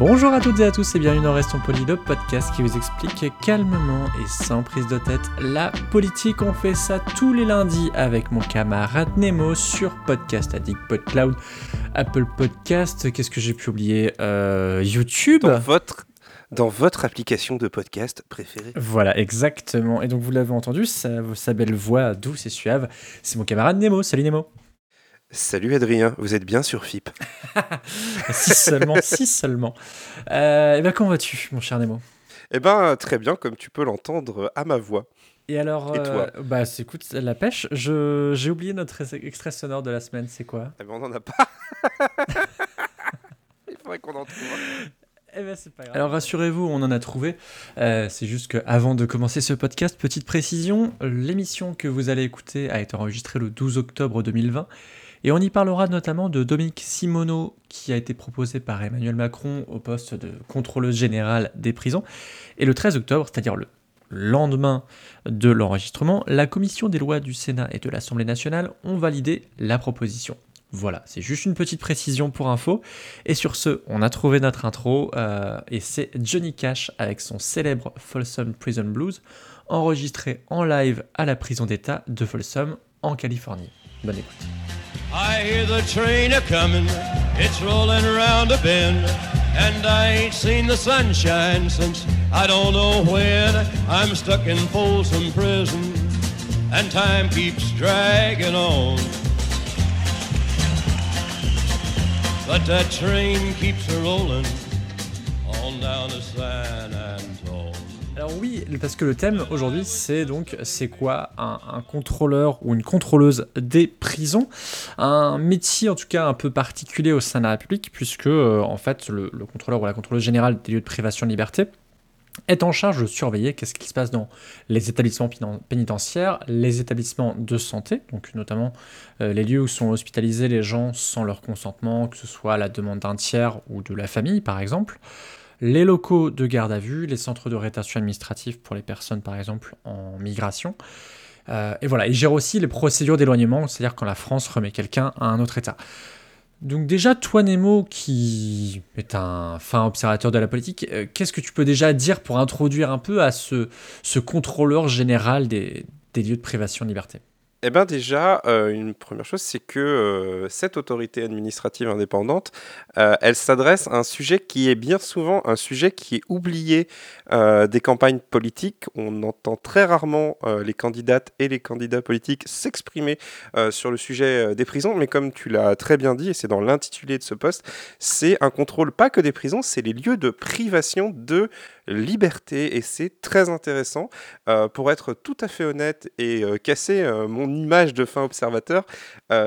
Bonjour à toutes et à tous et bienvenue dans Restons Polis, le podcast qui vous explique calmement et sans prise de tête la politique. On fait ça tous les lundis avec mon camarade Nemo sur Podcast Addict, PodCloud, Apple Podcast, qu'est-ce que j'ai pu oublier? Euh, YouTube dans votre, dans votre application de podcast préférée. Voilà, exactement. Et donc vous l'avez entendu, sa, sa belle voix douce et suave, c'est mon camarade Nemo. Salut Nemo Salut Adrien, vous êtes bien sur FIP. si seulement, si seulement. Euh, et ben comment vas-tu, mon cher Nemo? Eh ben très bien, comme tu peux l'entendre à ma voix. Et alors, Et toi? euh, bah c'est- écoute, la pêche. Je j'ai oublié notre ex- extrait sonore de la semaine. C'est quoi? Eh ben on n'en a pas. Il faudrait qu'on en trouve. Eh ben c'est pas grave. Alors rassurez-vous, on en a trouvé. Euh, c'est juste qu'avant de commencer ce podcast, petite précision, l'émission que vous allez écouter a été enregistrée le 12 octobre 2020 et on y parlera notamment de Dominique Simoneau qui a été proposé par Emmanuel Macron au poste de contrôleuse générale des prisons. Et le 13 octobre, c'est-à-dire le lendemain de l'enregistrement, la commission des lois du Sénat et de l'Assemblée nationale ont validé la proposition. Voilà, c'est juste une petite précision pour info. Et sur ce, on a trouvé notre intro, euh, et c'est Johnny Cash avec son célèbre Folsom Prison Blues, enregistré en live à la prison d'État de Folsom, en Californie. Bonne écoute. I hear the train a coming, it's rolling around a bend, and I ain't seen the sunshine since I don't know when. I'm stuck in Folsom Prison, and time keeps dragging on. But that train keeps a rolling on down the Antone. Alors oui, parce que le thème aujourd'hui, c'est donc, c'est quoi un, contrôleur ou une contrôleuse des prisons? Un métier en tout cas un peu particulier au sein de la République, puisque euh, en fait le, le contrôleur ou la contrôleuse générale des lieux de privation de liberté est en charge de surveiller qu'est-ce qui se passe dans les établissements péniten- pénitentiaires, les établissements de santé, donc notamment euh, les lieux où sont hospitalisés les gens sans leur consentement, que ce soit à la demande d'un tiers ou de la famille par exemple, les locaux de garde à vue, les centres de rétention administrative pour les personnes par exemple en migration. Euh, et voilà, il gère aussi les procédures d'éloignement, c'est-à-dire quand la France remet quelqu'un à un autre État. Donc déjà, toi Nemo, qui est un fin observateur de la politique, euh, qu'est-ce que tu peux déjà dire pour introduire un peu à ce, contrôleur général des lieux de privation de liberté? Eh ben déjà, euh, une première chose, c'est que euh, cette autorité administrative indépendante, euh, elle s'adresse à un sujet qui est bien souvent un sujet qui est oublié euh, des campagnes politiques. On entend très rarement euh, les candidates et les candidats politiques s'exprimer euh, sur le sujet des prisons, mais comme tu l'as très bien dit, et c'est dans l'intitulé de ce poste, c'est un contrôle pas que des prisons, c'est les lieux de privation de liberté, et c'est très intéressant. Pour être tout à fait honnête et casser mon image de fin observateur,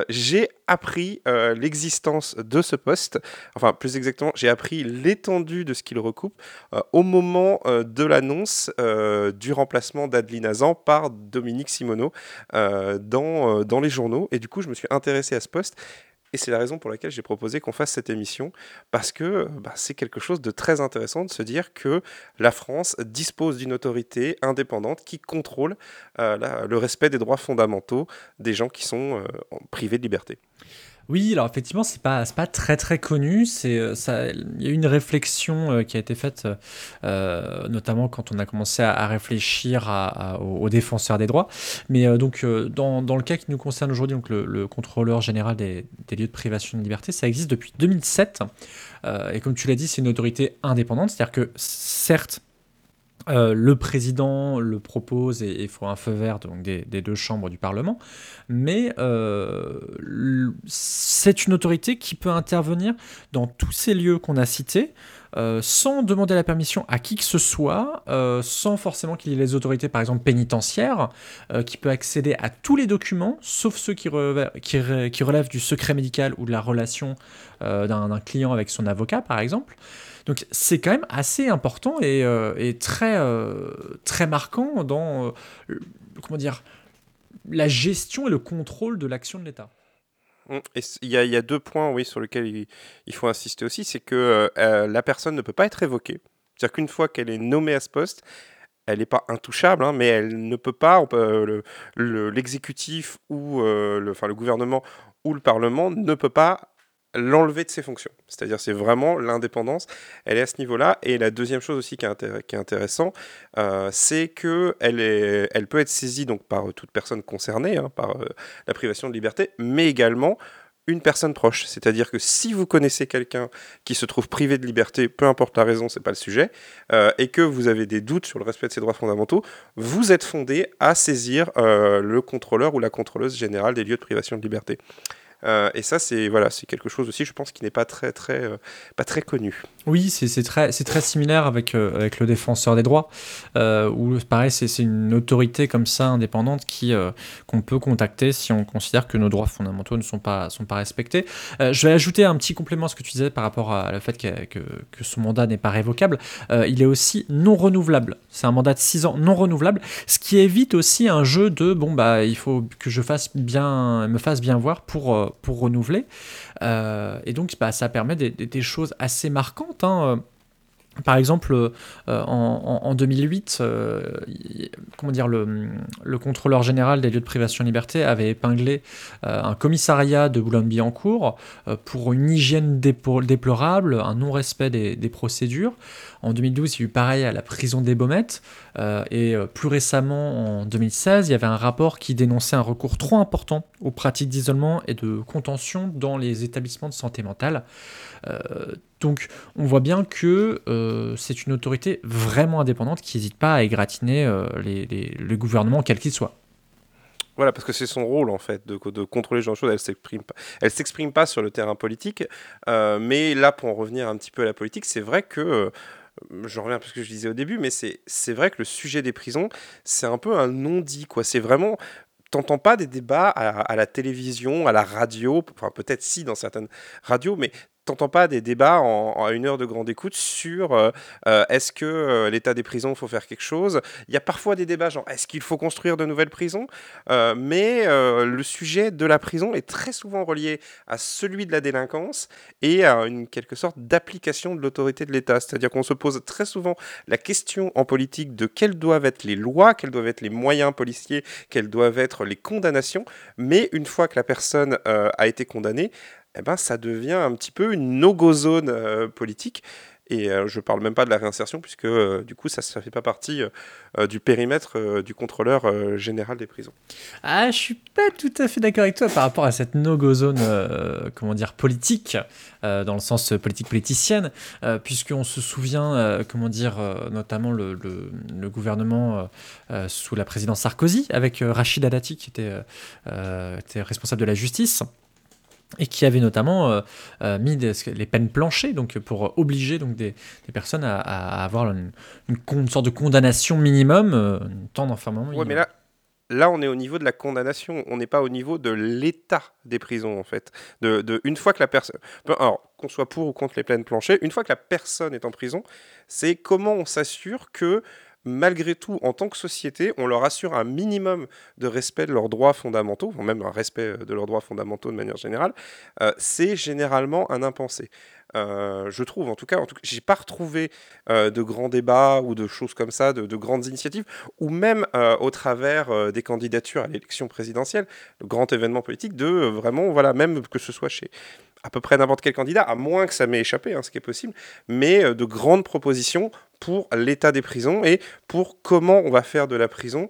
j'ai appris euh, l'existence de ce poste, enfin plus exactement, j'ai appris l'étendue de ce qu'il recoupe euh, au moment euh, de l'annonce du remplacement d'Adeline Hazan par Dominique Simoneau dans, dans les journaux. Et du coup, je me suis intéressé à ce poste. Et c'est la raison pour laquelle j'ai proposé qu'on fasse cette émission, parce que bah, c'est quelque chose de très intéressant de se dire que la France dispose d'une autorité indépendante qui contrôle euh, le respect des droits fondamentaux des gens qui sont euh, privés de liberté. Oui, alors effectivement, c'est pas, pas très très connu. C'est, euh, il y a eu une réflexion euh, qui a été faite, euh, notamment quand on a commencé à, réfléchir aux, défenseurs des droits. Mais donc, dans, le cas qui nous concerne aujourd'hui, le, le contrôleur général des, lieux de privation de liberté, ça existe depuis 2007. Euh, et comme tu l'as dit, c'est une autorité indépendante, c'est-à-dire que certes, euh, le président le propose et il faut un feu vert des, deux chambres du Parlement, mais euh, c'est une autorité qui peut intervenir dans tous ces lieux qu'on a cités, euh, sans demander la permission à qui que ce soit, euh, sans forcément qu'il y ait les autorités, par exemple pénitentiaires, euh, qui peut accéder à tous les documents, sauf ceux qui, relèvent- du secret médical ou de la relation d'un client avec son avocat, par exemple. Donc c'est quand même assez important et, et très, très marquant dans comment dire, la gestion et le contrôle de l'action de l'État. Mmh, il y, a deux points oui, sur lesquels il, faut insister aussi, c'est que la personne ne peut pas être révoquée. C'est-à-dire qu'une fois qu'elle est nommée à ce poste, elle n'est pas intouchable, hein, mais elle ne peut pas, l'exécutif ou le gouvernement ou le Parlement ne peut pas l'enlever de ses fonctions. C'est-à-dire c'est vraiment l'indépendance, elle est à ce niveau-là. Et la deuxième chose aussi qui est, qui est intéressant, euh, c'est qu'elle elle peut être saisie donc, par toute personne concernée, hein, par euh, la privation de liberté, mais également une personne proche. C'est-à-dire que si vous connaissez quelqu'un qui se trouve privé de liberté, peu importe la raison, c'est pas le sujet, euh, et que vous avez des doutes sur le respect de ses droits fondamentaux, vous êtes fondé à saisir le contrôleur ou la contrôleuse générale des lieux de privation de liberté. Euh, et ça, c'est voilà, c'est quelque chose aussi, je pense, qui n'est pas très très euh, pas très connu. Oui, c'est très c'est très similaire avec euh, avec le défenseur des droits, où pareil, c'est une autorité comme ça indépendante qui qu'on peut contacter si on considère que nos droits fondamentaux ne sont pas sont pas respectés. je vais ajouter un petit complément à ce que tu disais par rapport à le fait que, que, son mandat n'est pas révocable. il est aussi non renouvelable. C'est un mandat de 6 ans non renouvelable, ce qui évite aussi un jeu de bon bah il faut que je fasse bien me fasse bien voir pour pour renouveler. Euh, et donc, bah, ça permet des, choses assez marquantes. Hein. Par exemple, euh, en, 2008, euh, comment dire, le, contrôleur général des lieux de privation de liberté avait épinglé un commissariat de Boulogne-Billancourt pour une hygiène déplorable, un non-respect des, des, procédures. En 2012, il y a eu pareil à la prison des Baumettes. Euh, et euh, plus récemment, en 2016, il y avait un rapport qui dénonçait un recours trop important aux pratiques d'isolement et de contention dans les établissements de santé mentale. Euh, donc on voit bien que c'est une autorité vraiment indépendante qui n'hésite pas à égratigner les, le gouvernement quel qu'il soit. Voilà, parce que c'est son rôle en fait de, contrôler ce genre de choses. Elle s'exprime elle s'exprime pas sur le terrain politique, mais là pour en revenir un petit peu à la politique, c'est vrai que je reviens à ce que je disais au début, mais c'est vrai que le sujet des prisons, c'est un peu un non-dit, quoi. C'est vraiment t'entends pas des débats à, à, la télévision, à la radio, enfin peut-être si dans certaines radios, mais t'entends pas des débats en, une heure de grande écoute sur euh, euh, est-ce que euh, l'état des prisons, faut faire quelque chose? Il y a parfois des débats genre est-ce qu'il faut construire de nouvelles prisons, mais le sujet de la prison est très souvent relié à celui de la délinquance et à une quelque sorte d'application de l'autorité de l'État. C'est-à-dire qu'on se pose très souvent la question en politique de quelles doivent être les lois, quels doivent être les moyens policiers, quelles doivent être les condamnations, mais une fois que la personne a été condamnée, eh ben, ça devient un petit peu une no-go zone euh, politique. Et euh, je ne parle même pas de la réinsertion, puisque euh, du coup, ça ne fait pas partie du périmètre du contrôleur général des prisons. Ah, je suis pas tout à fait d'accord avec toi par rapport à cette no-go zone, comment dire, politique, dans le sens politique politicienne, puisqu'on se souvient, comment dire, notamment le, gouvernement sous la présidence Sarkozy, avec Rachid Dati, qui était responsable de la justice et qui avait notamment euh, euh, mis les peines planchées donc pour obliger donc des, personnes à, avoir une, une, sorte de condamnation minimum, euh, un temps d'enfermement Oui, mais là, là, on est au niveau de la condamnation, on n'est pas au niveau de l'état des prisons en fait. De, de une fois que la personne, alors qu'on soit pour ou contre les peines planchées, une fois que la personne est en prison, c'est comment on s'assure que malgré tout, en tant que société, on leur assure un minimum de respect de leurs droits fondamentaux, ou même un respect euh, de leurs droits fondamentaux de manière générale, euh, c'est généralement un impensé. Euh, je trouve, en tout cas, en tout j'ai pas retrouvé de grands débats ou de choses comme ça, de, grandes initiatives, ou même au travers des candidatures à l'élection présidentielle, le grand événement politique, de vraiment, voilà, même que ce soit chez à peu près n'importe quel candidat, à moins que ça m'ait échappé, hein, ce qui est possible, mais de grandes propositions pour l'état des prisons et pour comment on va faire de la prison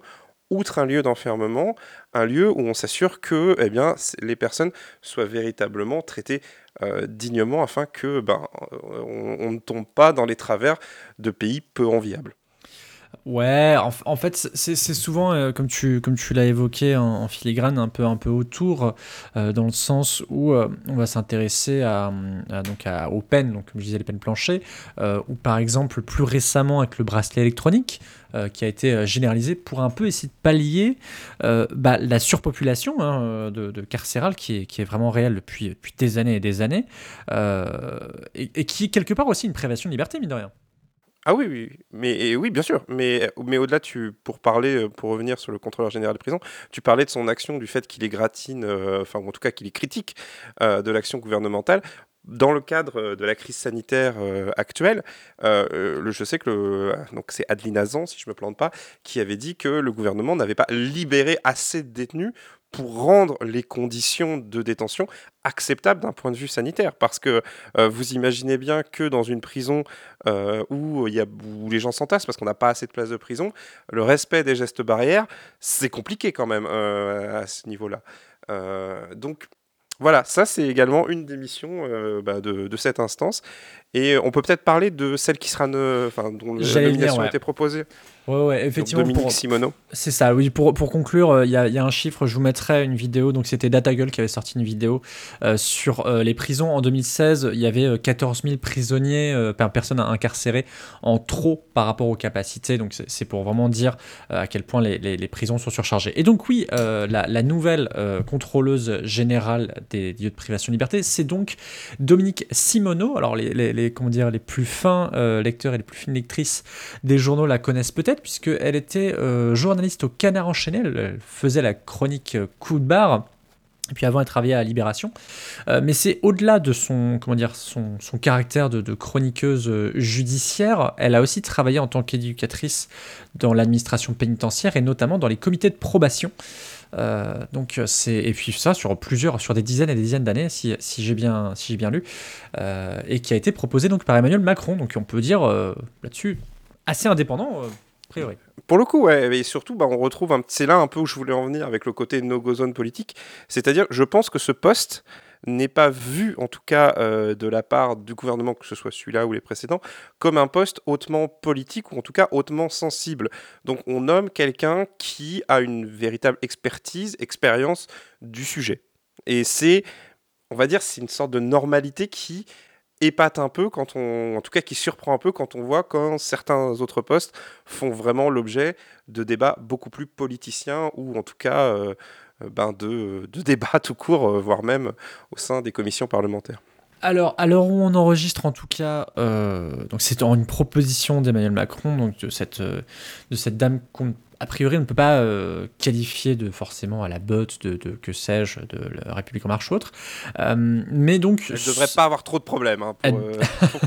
outre un lieu d'enfermement, un lieu où on s'assure que eh les personnes soient véritablement traitées euh, dignement afin que ben, on, ne tombe pas dans les travers de pays peu enviables. Ouais, en, fait, c'est souvent, euh, comme tu, comme tu l'as évoqué en, filigrane, un peu, un peu autour, euh, dans le sens où euh, on va s'intéresser à, à- aux peines, donc comme je disais, les peines planchées, ou par exemple plus récemment avec le bracelet électronique, qui a été généralisé pour un peu essayer de pallier bah, la surpopulation hein, de, de carcérale qui est, qui est vraiment réelle depuis, depuis des années et des années, et, et qui est quelque part aussi une privation de liberté, mine de rien. Ah oui, oui, mais oui, bien sûr. Mais, mais au-delà, tu, pour parler, euh, pour revenir sur le contrôleur général de prison, tu parlais de son action, du fait qu'il est gratine, euh, enfin, en tout cas qu'il est critique euh, de l'action gouvernementale. Dans le cadre de la crise sanitaire actuelle, le, je sais que le, donc c'est Adeline Azan, si je me plante pas, qui avait dit que le gouvernement n'avait pas libéré assez de détenus pour rendre les conditions de détention acceptables d'un point de vue sanitaire. Parce que euh, vous imaginez bien que dans une prison euh, où, y a, où les gens s'entassent parce qu'on n'a pas assez de place de prison, le respect des gestes barrières, c'est compliqué quand même euh, à ce niveau-là. Donc voilà, ça c'est également une des missions bah, de cette instance. Et on peut peut-être parler de celle qui sera, ne, enfin, dont la nomination ouais. a été proposée. Ouais, ouais, Donc, effectivement. Dominique pour- Simoneau. C'est ça, oui. Pour, pour conclure, euh, il y, a, il y a un chiffre, je vous mettrai une vidéo. Donc, c'était DataGull qui avait sorti une vidéo euh, sur euh, les prisons. En 2016, il y avait euh, 14 000 prisonniers, euh, per- personnes incarcérées en trop par rapport aux capacités. Donc, c'est- pour vraiment dire euh, à quel point les, les- les prisons sont surchargées. Et donc, oui, euh, la, la nouvelle euh, contrôleuse générale des lieux de privation de liberté, c'est donc Dominique Simoneau. Alors, les, les, les- dire, les plus fins euh, lecteurs et les plus fines lectrices des journaux la connaissent peut-être, puisqu'elle était euh, journaliste au Canard Enchaîné, elle, faisait la chronique euh, Coup de barre. Et puis avant, elle travaillait à Libération. Mais c'est au-delà de son, comment dire, son, caractère de, chroniqueuse judiciaire, elle a aussi travaillé en tant qu'éducatrice dans l'administration pénitentiaire et notamment dans les comités de probation. Euh, donc c'est et puis ça sur plusieurs sur des dizaines et des dizaines d'années si, si j'ai bien si j'ai bien lu euh, et qui a été proposé donc par Emmanuel Macron donc on peut dire euh, là-dessus assez indépendant a priori. Pour le coup, ouais, et surtout, bah, on retrouve, c'est là un peu où je voulais en venir avec le côté no-go zone politique. C'est-à-dire, je pense que ce poste n'est pas vu, en tout cas euh, de la part du gouvernement, que ce soit celui-là ou les précédents, comme un poste hautement politique ou en tout cas hautement sensible. Donc on nomme quelqu'un qui a une véritable expertise, expérience du sujet. Et c'est, on va dire, c'est une sorte de normalité qui épate un peu quand on, en tout cas qui surprend un peu quand on voit quand certains autres postes font vraiment l'objet de débats beaucoup plus politiciens ou en tout cas euh, ben de, de débats tout court, euh, voire même au sein des commissions parlementaires. Alors, à l'heure où on enregistre, en tout cas, euh, donc c'est en une proposition d'Emmanuel Macron, donc de cette, euh, de cette dame qu'on, a priori, on ne peut pas euh, qualifier de forcément à la botte de, de que sais-je, de la République en marche ou autre. Euh, mais donc, Elle ne devrait pas avoir trop de problèmes hein, pour, Elle- euh, pour,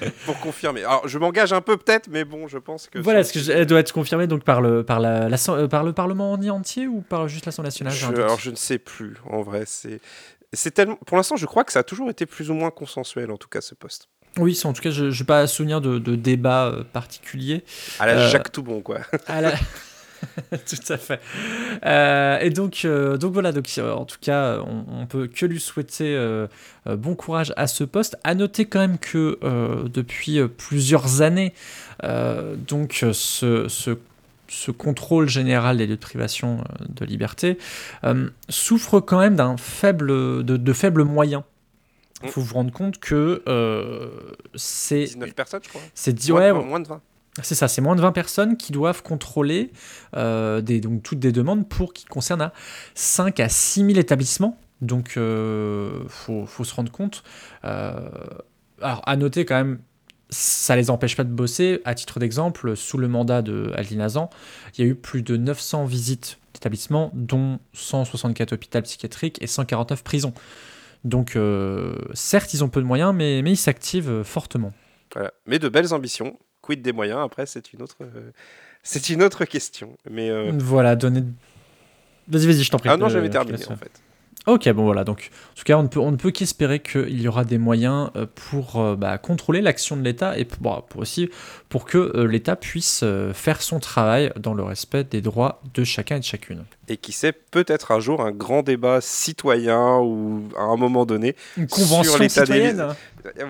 pour confirmer. Alors je m'engage un peu peut-être, mais bon, je pense que... Voilà, est-ce que je- elle doit être confirmée donc par le, par la, euh, par le Parlement en entier ou par juste l'Assemblée nationale Je- alors je ne sais plus, en vrai. C'est, c'est tellement. Pour l'instant, je crois que ça a toujours été plus ou moins consensuel, en tout cas, ce poste. Oui, en tout cas, je n'ai pas souvenir de, de débat euh, particulier. À la Euh, Jacques Toubon, quoi. À la- Tout à fait. Euh, et donc, euh, donc voilà, donc, euh, en tout cas, on, on peut que lui souhaiter bon courage à ce poste. À noter quand même que depuis plusieurs années, donc ce, ce, ce contrôle général des lieux de privation de liberté souffre quand même d'un faible, de, de faibles moyens. Il faut vous rendre compte que euh, c'est 19 personnes, je crois. c'est dit Moins de ouais, 20, moins de 20. C'est ça, c'est moins de 20 personnes qui doivent contrôler euh, toutes des demandes pour qui concernent à 5 à 6 000 établissements. Donc, il faut, faut se rendre compte. Euh, alors, à noter quand même, ça les empêche pas de bosser. À titre d'exemple, sous le mandat de Aldine Azan, il y a eu plus de 900 visites d'établissements, dont 164 hôpitaux psychiatriques et 149 prisons. Donc, euh, certes, ils ont peu de moyens, mais, ils s'activent euh, fortement. Mais de belles ambitions. Quid des moyens? Après, c'est une autre, euh, c'est une autre question. Mais euh, Voilà, donner. Vas-y, vas-y, je t'en prie. ah non, Euh, j'avais te terminé en fait. Ok, bon voilà, donc en tout cas, on ne peut, on ne peut qu'espérer qu'il y aura des moyens euh, pour euh, bah, contrôler l'action de l'État et pour, aussi pour que euh, l'État puisse euh, faire son travail dans le respect des droits de chacun et de chacune. Et qui sait, peut-être un jour un grand débat citoyen ou à un moment donné Une convention sur l'état des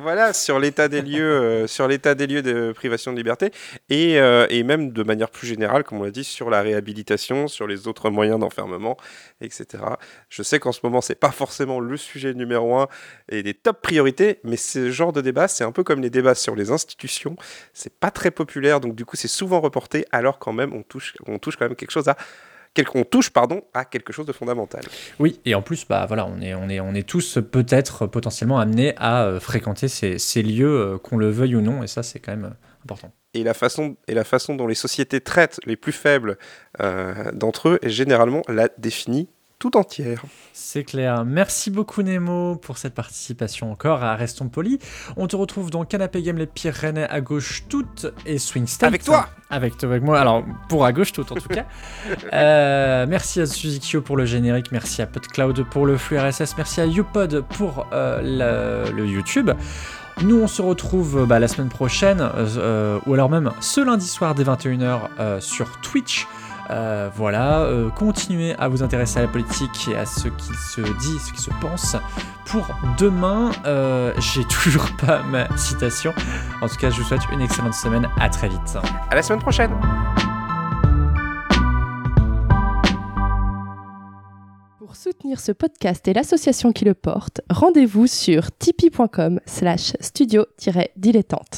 voilà, sur l'état des lieux, euh, sur l'état des lieux de privation de liberté, et, euh, et même de manière plus générale, comme on l'a dit, sur la réhabilitation, sur les autres moyens d'enfermement, etc. Je sais qu'en ce moment, c'est pas forcément le sujet numéro un et des top priorités, mais ce genre de débat, c'est un peu comme les débats sur les institutions, c'est pas très populaire, donc du coup, c'est souvent reporté, alors quand même, on touche, on touche quand même quelque chose à on touche pardon, à quelque chose de fondamental. Oui, et en plus, bah, voilà, on, est, on, est, on est tous peut-être potentiellement amenés à euh, fréquenter ces, ces lieux, euh, qu'on le veuille ou non, et ça, c'est quand même euh, important. Et la, façon, et la façon dont les sociétés traitent les plus faibles d'entre eux est généralement la définie tout entière. C'est clair. Merci beaucoup Nemo pour cette participation encore à Restons Polis. On te retrouve dans Canapé Game les Pyrénées à gauche toutes et Swing State. Avec toi Avec toi, avec moi. Alors, pour à gauche toutes en tout cas. Euh, merci à Suzikyo pour le générique. Merci à PodCloud pour le flux RSS. Merci à YouPod pour euh, le, YouTube. Nous, on se retrouve bah, la semaine prochaine, euh, ou alors même ce lundi soir dès 21h sur Twitch euh, voilà, euh, continuez à vous intéresser à la politique et à ce qu'il se dit, ce qui se pense. Pour demain, euh, j'ai toujours pas ma citation. En tout cas, je vous souhaite une excellente semaine. À très vite. À la semaine prochaine. Pour soutenir ce podcast et l'association qui le porte, rendez-vous sur tipeee.com slash studio-dilettante.